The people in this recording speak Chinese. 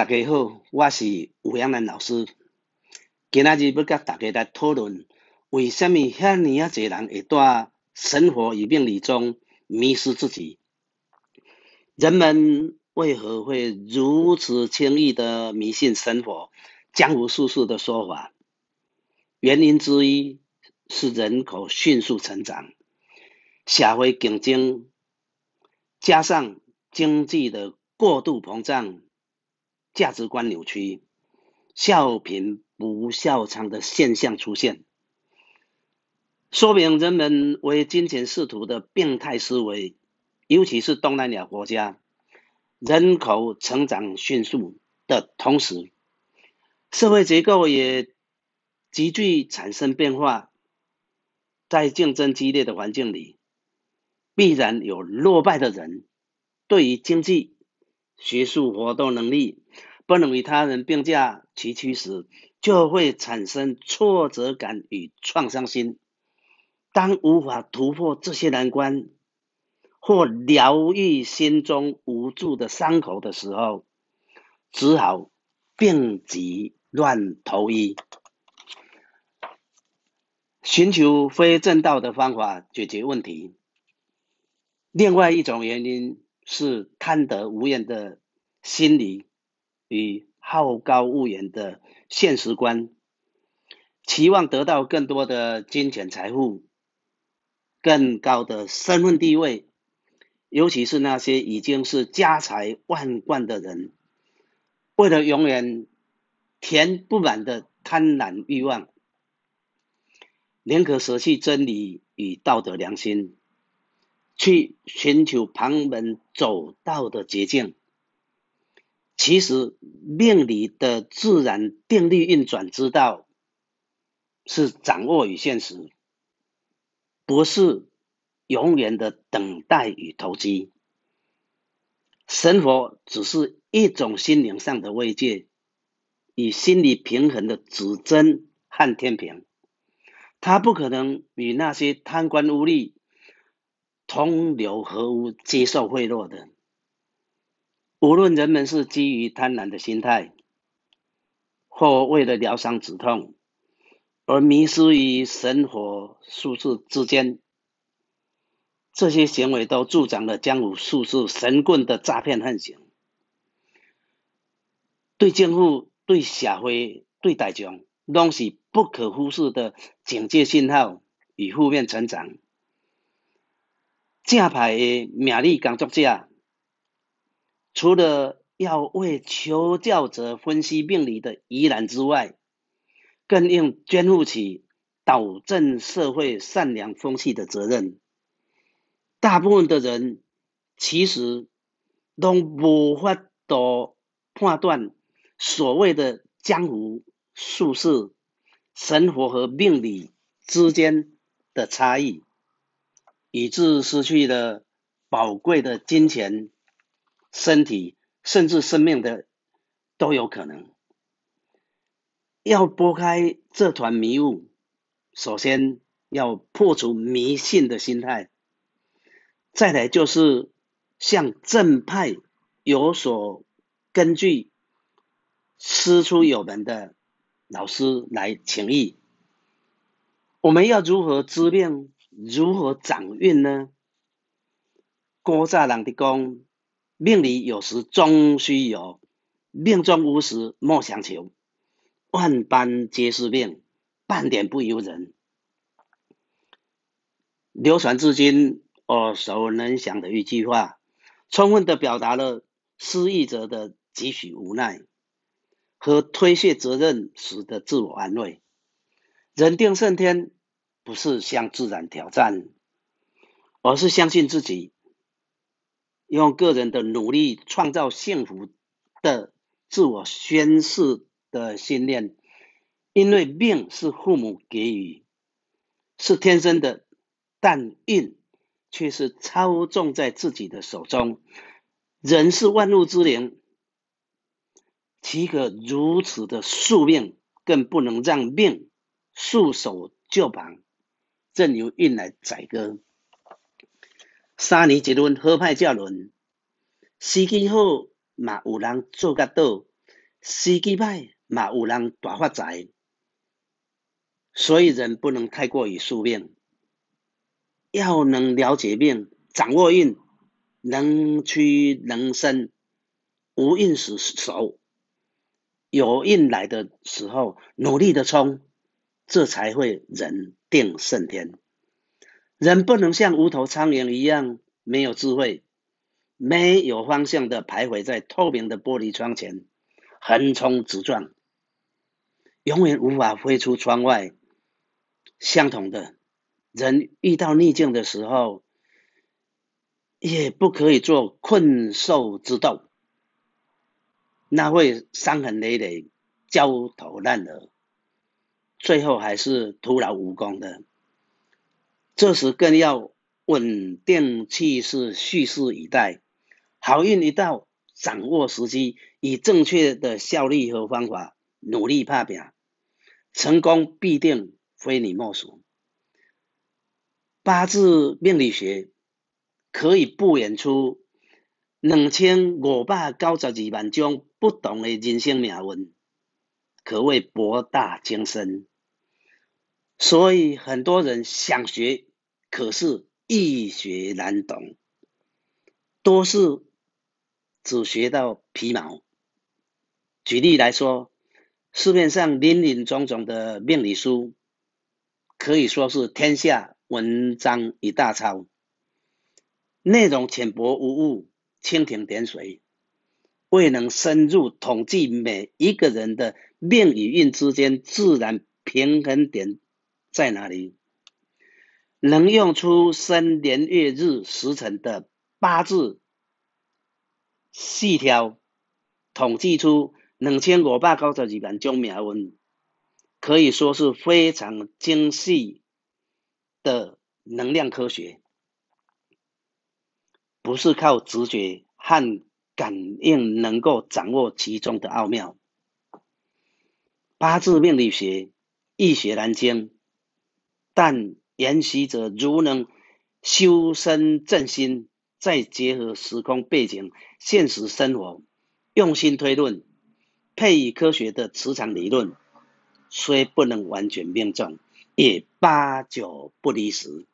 大家好，我是吴阳南老师。今仔日要甲大家来讨论，为什么遐尼啊侪人会在生活与命理中迷失自己？人们为何会如此轻易的迷信生活、江湖术士的说法？原因之一是人口迅速成长，社会竞争，加上经济的过度膨胀。价值观扭曲、笑贫不笑娼的现象出现，说明人们为金钱仕途的病态思维，尤其是东南亚国家，人口成长迅速的同时，社会结构也急剧产生变化，在竞争激烈的环境里，必然有落败的人，对于经济。学术活动能力不能与他人并驾齐驱时，就会产生挫折感与创伤心。当无法突破这些难关，或疗愈心中无助的伤口的时候，只好病急乱投医，寻求非正道的方法解决问题。另外一种原因。是贪得无厌的心理与好高骛远的现实观，期望得到更多的金钱财富、更高的身份地位，尤其是那些已经是家财万贯的人，为了永远填不满的贪婪欲望，宁可舍弃真理与道德良心。去寻求旁门走道的捷径，其实命理的自然定律运转之道是掌握与现实，不是永远的等待与投机。生活只是一种心灵上的慰藉，以心理平衡的指针和天平，它不可能与那些贪官污吏。同流合污、接受贿赂的，无论人们是基于贪婪的心态，或为了疗伤止痛而迷失于神火术士之间，这些行为都助长了江湖术士神棍的诈骗横行，对政府、对社会、对大众，拢是不可忽视的警戒信号与负面成长。正派的命理工作者，除了要为求教者分析命理的疑难之外，更应肩负起导正社会善良风气的责任。大部分的人其实都无法度判断所谓的江湖术士、生活和命理之间的差异。以致失去了宝贵的金钱、身体，甚至生命的都有可能。要拨开这团迷雾，首先要破除迷信的心态，再来就是向正派、有所根据、师出有门的老师来请益。我们要如何知命？如何掌运呢？古早人的讲，命里有时终须有，命中无时莫强求。万般皆是命，半点不由人。流传至今耳熟能详的一句话，充分的表达了失意者的几许无奈和推卸责任时的自我安慰。人定胜天。不是向自然挑战，而是相信自己，用个人的努力创造幸福的自我宣誓的信念。因为命是父母给予，是天生的，但运却是操纵在自己的手中。人是万物之灵，岂可如此的宿命？更不能让命束手就绑。正由运来宰割。三年一轮好歹才轮，时机好嘛有人做甲倒，时机歹嘛有人大发财，所以人不能太过于宿命，要能了解命，掌握运，能屈能伸，无运时守，有运来的时候努力的冲，这才会人定胜天。人不能像无头苍蝇一样没有智慧。没有方向的徘徊在透明的玻璃窗前，横冲直撞，永远无法飞出窗外。相同的，人遇到逆境的时候，也不可以做困兽之斗，那会伤痕累累、焦头烂额，最后还是徒劳无功的。这时更要稳定气势，蓄势以待。好运一到，掌握时机，以正确的效率和方法努力拍拼，成功必定非你莫属。八字命理学可以布演出两千五百九十二万种不同的人生命运，可谓博大精深。所以很多人想学，可是易学难懂，多是。只学到皮毛。举例来说，市面上林林总总的命理书，可以说是天下文章一大抄，内容浅薄无物，蜻蜓点水，未能深入统计每一个人的命与运之间自然平衡点在哪里，能用出生年月日时辰的八字。细条统计出两千五百九十二万种命运，可以说是非常精细的能量科学，不是靠直觉和感应能够掌握其中的奥妙。八字命理学易学难精，但研习者如能修身正心。再结合时空背景、现实生活，用心推论，配以科学的磁场理论，虽不能完全命中，也八九不离十。